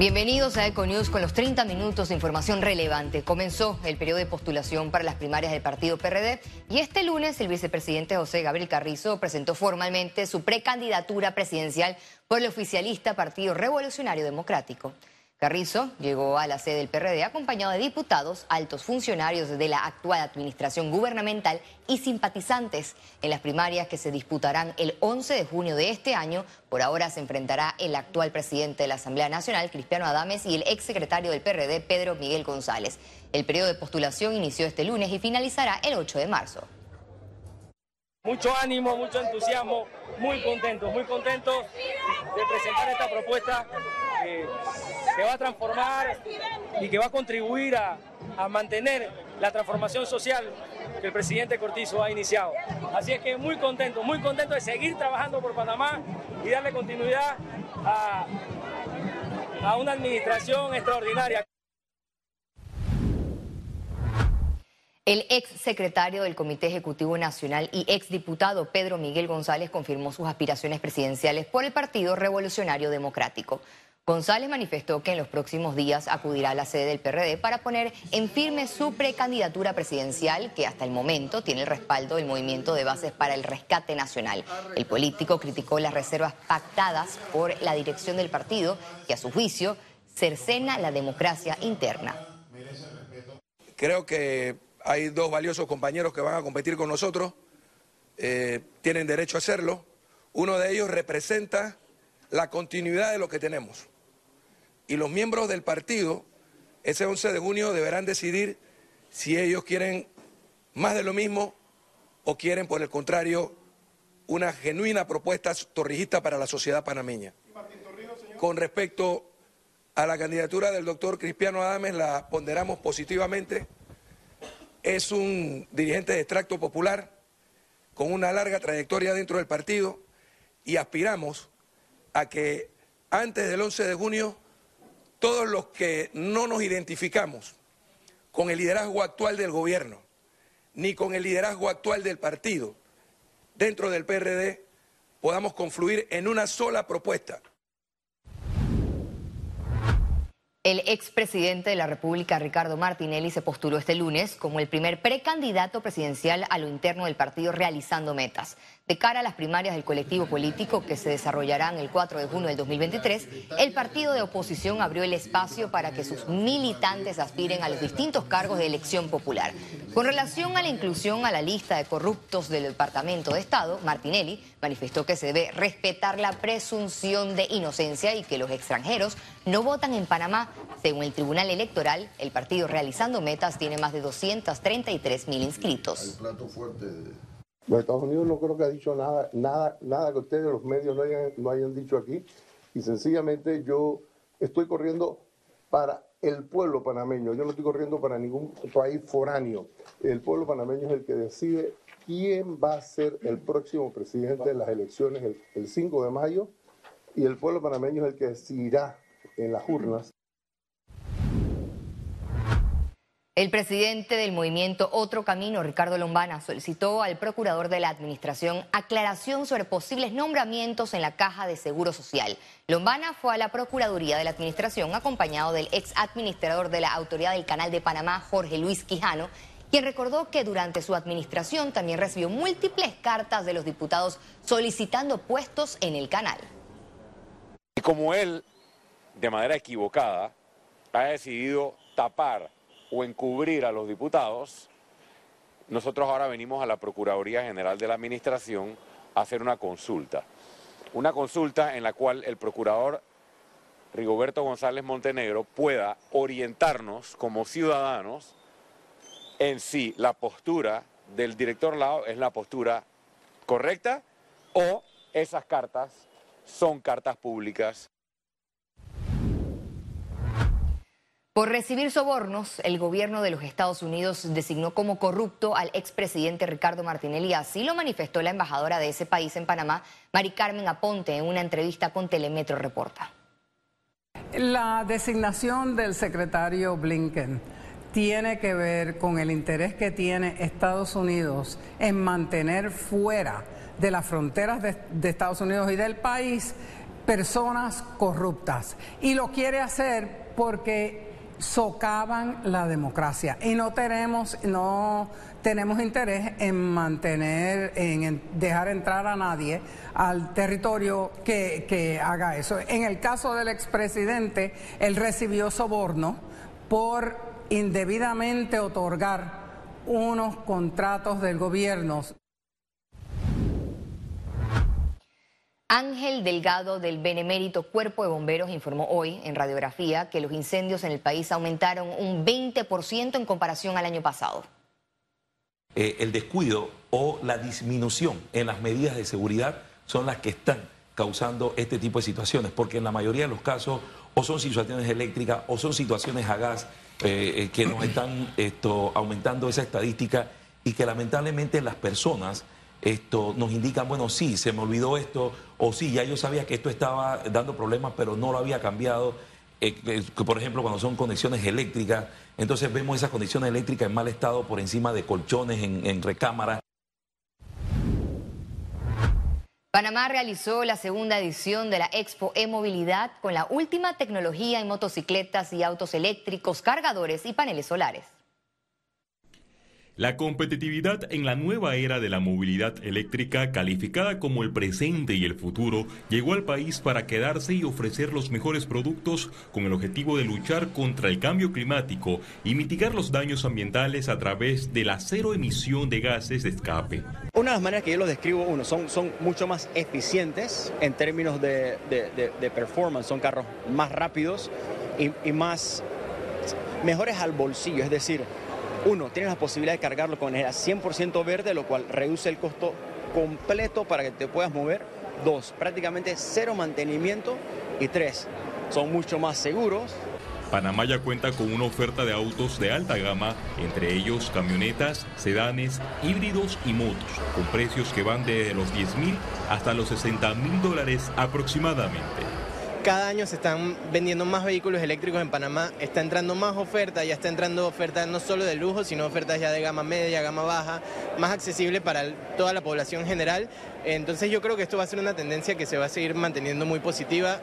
Bienvenidos a Econews con los 30 minutos de información relevante. Comenzó el periodo de postulación para las primarias del partido PRD y este lunes el vicepresidente José Gabriel Carrizo presentó formalmente su precandidatura presidencial por el oficialista Partido Revolucionario Democrático. Carrizo llegó a la sede del PRD acompañado de diputados, altos funcionarios de la actual administración gubernamental y simpatizantes. En las primarias que se disputarán el 11 de junio de este año, por ahora se enfrentará el actual presidente de la Asamblea Nacional, Cristiano Adames, y el exsecretario del PRD, Pedro Miguel González. El periodo de postulación inició este lunes y finalizará el 8 de marzo. Mucho ánimo, mucho entusiasmo, muy contentos, muy contentos de presentar esta propuesta que, va a transformar y que va a contribuir a, mantener la transformación social que el presidente Cortizo ha iniciado. Así es que muy contento, muy contento de seguir trabajando por Panamá y darle continuidad a, a una administración extraordinaria. El ex secretario del Comité Ejecutivo Nacional y ex diputado Pedro Miguel González confirmó sus aspiraciones presidenciales por el Partido Revolucionario Democrático. González manifestó que en los próximos días acudirá a la sede del PRD para poner en firme su precandidatura presidencial, que hasta el momento tiene el respaldo del Movimiento de Bases para el Rescate Nacional. El político criticó las reservas pactadas por la dirección del partido, que a su juicio cercena la democracia interna. Creo que hay dos valiosos compañeros que van a competir con nosotros, eh, tienen derecho a hacerlo. Uno de ellos representa la continuidad de lo que tenemos y los miembros del partido ese 11 de junio deberán decidir si ellos quieren más de lo mismo o quieren, por el contrario, una genuina propuesta torrijista para la sociedad panameña. Con respecto a la candidatura del doctor Cristiano Adames, la ponderamos positivamente. Es un dirigente de extracto popular con una larga trayectoria dentro del partido y aspiramos a que antes del 11 de junio todos los que no nos identificamos con el liderazgo actual del gobierno, ni con el liderazgo actual del partido, dentro del PRD, podamos confluir en una sola propuesta El expresidente de la República, Ricardo Martinelli, se postuló este lunes como el primer precandidato presidencial a lo interno del partido realizando metas. De cara a las primarias del colectivo político que se desarrollarán el 4 de junio del 2023, el partido de oposición abrió el espacio para que sus militantes aspiren a los distintos cargos de elección popular. Con relación a la inclusión a la lista de corruptos del Departamento de Estado, Martinelli manifestó que se debe respetar la presunción de inocencia y que los extranjeros no votan en Panamá según el Tribunal Electoral, el partido realizando metas tiene más de 233 mil inscritos. El plato fuerte. Bueno, Estados Unidos no creo que ha dicho nada, nada, nada que ustedes los medios no hayan, no hayan dicho aquí. Y sencillamente yo estoy corriendo para el pueblo panameño. Yo no estoy corriendo para ningún país foráneo. El pueblo panameño es el que decide quién va a ser el próximo presidente de las elecciones el, el 5 de mayo. Y el pueblo panameño es el que decidirá en las urnas El presidente del movimiento Otro Camino, Ricardo Lombana, solicitó al procurador de la Administración aclaración sobre posibles nombramientos en la Caja de Seguro Social. Lombana fue a la Procuraduría de la Administración acompañado del ex administrador de la Autoridad del Canal de Panamá, Jorge Luis Quijano, quien recordó que durante su administración también recibió múltiples cartas de los diputados solicitando puestos en el canal. Y como él, de manera equivocada, ha decidido tapar o encubrir a los diputados, nosotros ahora venimos a la Procuraduría General de la Administración a hacer una consulta. Una consulta en la cual el procurador Rigoberto González Montenegro pueda orientarnos como ciudadanos en si la postura del director Lao es la postura correcta o esas cartas son cartas públicas Por recibir sobornos, el gobierno de los Estados Unidos designó como corrupto al expresidente Ricardo Martinelli. Así lo manifestó la embajadora de ese país en Panamá, Mari Carmen Aponte, en una entrevista con Telemetro Reporta. La designación del secretario Blinken tiene que ver con el interés que tiene Estados Unidos en mantener fuera de las fronteras de, de Estados Unidos y del país personas corruptas. Y lo quiere hacer porque socavan la democracia y no tenemos, no tenemos interés en mantener, en dejar entrar a nadie al territorio que, que haga eso. En el caso del expresidente, él recibió soborno por indebidamente otorgar unos contratos del gobierno. Ángel Delgado del Benemérito Cuerpo de Bomberos informó hoy en radiografía que los incendios en el país aumentaron un 20% en comparación al año pasado. Eh, el descuido o la disminución en las medidas de seguridad son las que están causando este tipo de situaciones, porque en la mayoría de los casos o son situaciones eléctricas o son situaciones a gas eh, eh, que nos están esto, aumentando esa estadística y que lamentablemente las personas esto, nos indican, bueno, sí, se me olvidó esto, o sí, ya yo sabía que esto estaba dando problemas, pero no lo había cambiado. Eh, que, por ejemplo, cuando son conexiones eléctricas, entonces vemos esas conexiones eléctricas en mal estado por encima de colchones, en, en recámaras. Panamá realizó la segunda edición de la Expo e-Movilidad con la última tecnología en motocicletas y autos eléctricos, cargadores y paneles solares. La competitividad en la nueva era de la movilidad eléctrica, calificada como el presente y el futuro, llegó al país para quedarse y ofrecer los mejores productos con el objetivo de luchar contra el cambio climático y mitigar los daños ambientales a través de la cero emisión de gases de escape. Una de las maneras que yo lo describo, uno, son, son mucho más eficientes en términos de, performance, son carros más rápidos y, y más mejores al bolsillo, es decir, uno, tienes la posibilidad de cargarlo con energía 100% verde, lo cual reduce el costo completo para que te puedas mover. Dos, prácticamente cero mantenimiento. Y tres, son mucho más seguros. Panamá ya cuenta con una oferta de autos de alta gama, entre ellos camionetas, sedanes, híbridos y motos, con precios que van desde los 10 mil hasta los 60 mil dólares aproximadamente. Cada año se están vendiendo más vehículos eléctricos en Panamá, está entrando más oferta, ya está entrando ofertas no solo de lujo, sino ofertas ya de gama media, gama baja, más accesible para toda la población general. Entonces yo creo que esto va a ser una tendencia que se va a seguir manteniendo muy positiva.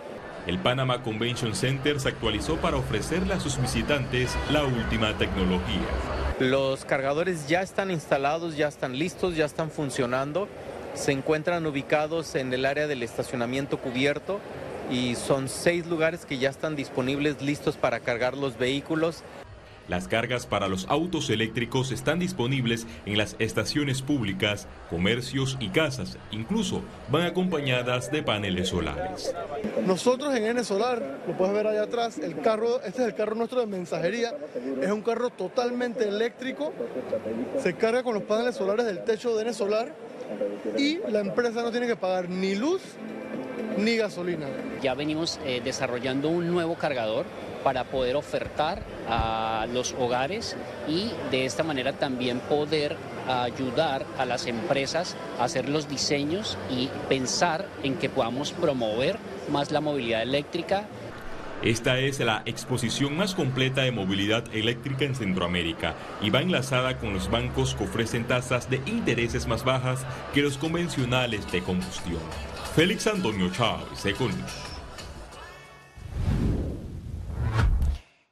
El Panama Convention Center se actualizó para ofrecerle a sus visitantes la última tecnología. Los cargadores ya están instalados, ya están listos, ya están funcionando. Se encuentran ubicados en el área del estacionamiento cubierto y son seis lugares que ya están disponibles listos para cargar los vehículos. Las cargas para los autos eléctricos están disponibles en las estaciones públicas, comercios y casas. Incluso van acompañadas de paneles solares. Nosotros en N Solar, lo puedes ver allá atrás, el carro, este es el carro nuestro de mensajería, es un carro totalmente eléctrico, se carga con los paneles solares del techo de N Solar y la empresa no tiene que pagar ni luz ni gasolina. Ya venimos eh, desarrollando un nuevo cargador para poder ofertar a los hogares y de esta manera también poder ayudar a las empresas a hacer los diseños y pensar en que podamos promover más la movilidad eléctrica. Esta es la exposición más completa de movilidad eléctrica en Centroamérica y va enlazada con los bancos que ofrecen tasas de intereses más bajas que los convencionales de combustión. Félix Antonio Chávez, Econius.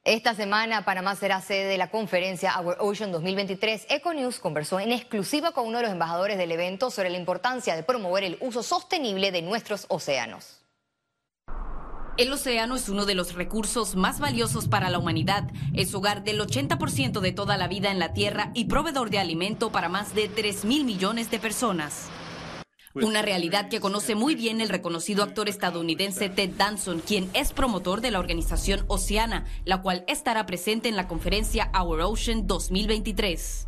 Esta semana Panamá será sede de la conferencia Our Ocean 2023. Econews conversó en exclusiva con uno de los embajadores del evento sobre la importancia de promover el uso sostenible de nuestros océanos. El océano es uno de los recursos más valiosos para la humanidad. Es hogar del 80% de toda la vida en la Tierra y proveedor de alimento para más de 3 mil millones de personas. Pues, Una realidad que conoce muy bien el reconocido actor estadounidense Ted Danson, quien es promotor de la organización Oceana, la cual estará presente en la conferencia Our Ocean 2023.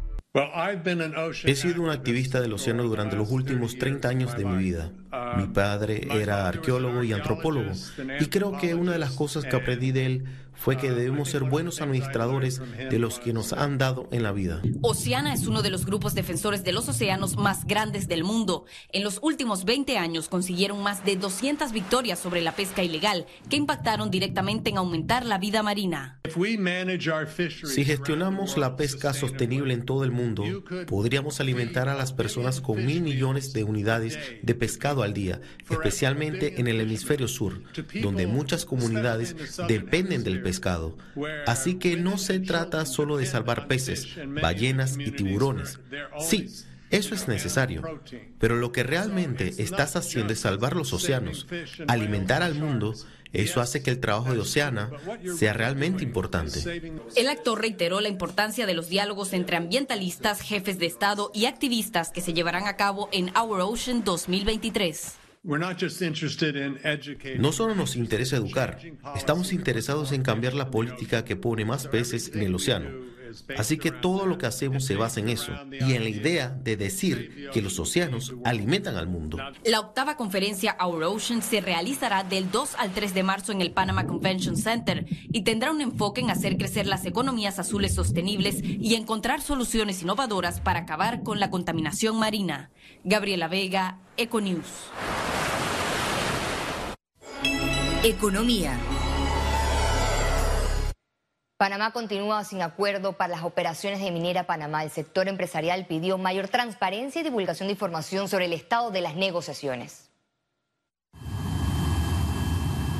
He sido un activista del océano durante los últimos 30 años de mi vida. Mi padre era arqueólogo y antropólogo, y creo que una de las cosas que aprendí de él fue que debemos ser buenos administradores de los que nos han dado en la vida. Oceana es uno de los grupos defensores de los océanos más grandes del mundo. En los últimos 20 años consiguieron más de 200 victorias sobre la pesca ilegal que impactaron directamente en aumentar la vida marina. Si gestionamos la pesca sostenible en todo el mundo, podríamos alimentar a las personas con mil millones de unidades de pescado al día, especialmente en el hemisferio sur, donde muchas comunidades dependen del pescado. Así que no se trata solo de salvar peces, ballenas y tiburones. Sí, eso es necesario. Pero lo que realmente estás haciendo es salvar los océanos, alimentar al mundo. Eso hace que el trabajo de Oceana sea realmente importante. El actor reiteró la importancia de los diálogos entre ambientalistas, jefes de Estado y activistas que se llevarán a cabo en Our Ocean 2023. No solo nos interesa educar, estamos interesados en cambiar la política que pone más peces en el océano. Así que todo lo que hacemos se basa en eso y en la idea de decir que los océanos alimentan al mundo. La octava conferencia Our Ocean se realizará del 2 al 3 de marzo en el Panama Convention Center y tendrá un enfoque en hacer crecer las economías azules sostenibles y encontrar soluciones innovadoras para acabar con la contaminación marina. Gabriela Vega, Econews. Economía. Panamá continúa sin acuerdo para las operaciones de Minera Panamá. El sector empresarial pidió mayor transparencia y divulgación de información sobre el estado de las negociaciones.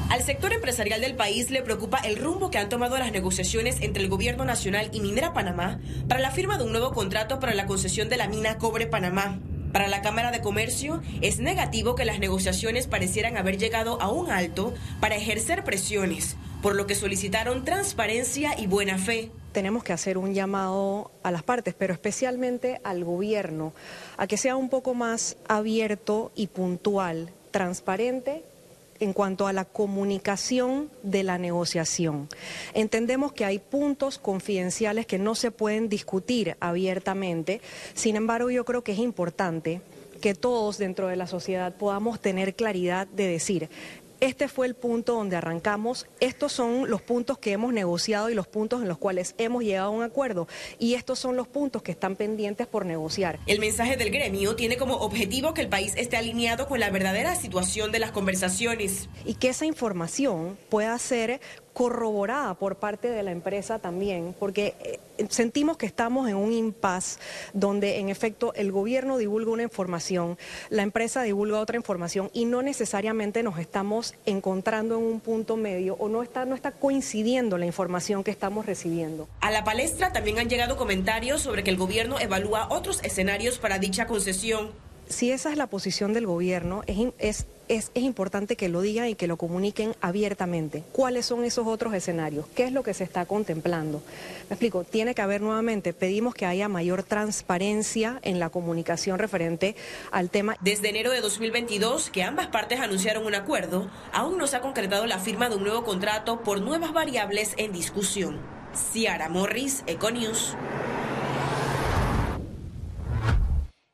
Al sector empresarial del país le preocupa el rumbo que han tomado las negociaciones entre el gobierno nacional y Minera Panamá para la firma de un nuevo contrato para la concesión de la mina Cobre Panamá. Para la Cámara de Comercio es negativo que las negociaciones parecieran haber llegado a un alto para ejercer presiones, por lo que solicitaron transparencia y buena fe. Tenemos que hacer un llamado a las partes, pero especialmente al gobierno, a que sea un poco más abierto y puntual, transparente en cuanto a la comunicación de la negociación. Entendemos que hay puntos confidenciales que no se pueden discutir abiertamente, sin embargo yo creo que es importante que todos dentro de la sociedad podamos tener claridad de decir, este fue el punto donde arrancamos. Estos son los puntos que hemos negociado y los puntos en los cuales hemos llegado a un acuerdo. Y estos son los puntos que están pendientes por negociar. El mensaje del gremio tiene como objetivo que el país esté alineado con la verdadera situación de las conversaciones. Y que esa información pueda ser corroborada por parte de la empresa también, porque eh, sentimos que estamos en un impasse donde en efecto el gobierno divulga una información, la empresa divulga otra información y no necesariamente nos estamos encontrando en un punto medio o no está, no está coincidiendo la información que estamos recibiendo. A la palestra también han llegado comentarios sobre que el gobierno evalúa otros escenarios para dicha concesión. Si esa es la posición del gobierno, es, es es, importante que lo digan y que lo comuniquen abiertamente. ¿Cuáles son esos otros escenarios? ¿Qué es lo que se está contemplando? Me explico, tiene que haber nuevamente, pedimos que haya mayor transparencia en la comunicación referente al tema. Desde enero de 2022, que ambas partes anunciaron un acuerdo, aún no se ha concretado la firma de un nuevo contrato por nuevas variables en discusión. Ciara Morris, Econews.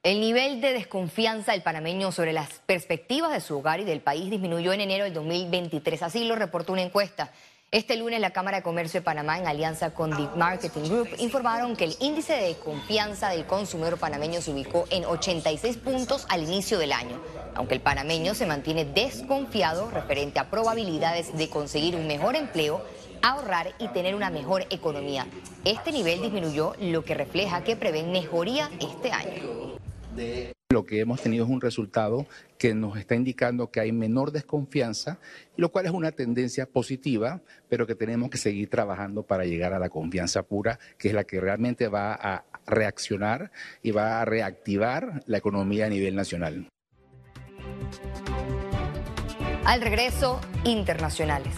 El nivel de desconfianza del panameño sobre las perspectivas de su hogar y del país disminuyó en enero del 2023. Así lo reportó una encuesta. Este lunes la Cámara de Comercio de Panamá, en alianza con The Marketing Group, informaron que el índice de confianza del consumidor panameño se ubicó en 86 puntos al inicio del año, aunque el panameño se mantiene desconfiado referente a probabilidades de conseguir un mejor empleo ahorrar y tener una mejor economía. Este nivel disminuyó, lo que refleja que prevén mejoría este año. Lo que hemos tenido es un resultado que nos está indicando que hay menor desconfianza, lo cual es una tendencia positiva, pero que tenemos que seguir trabajando para llegar a la confianza pura, que es la que realmente va a reaccionar y va a reactivar la economía a nivel nacional. Al regreso, internacionales.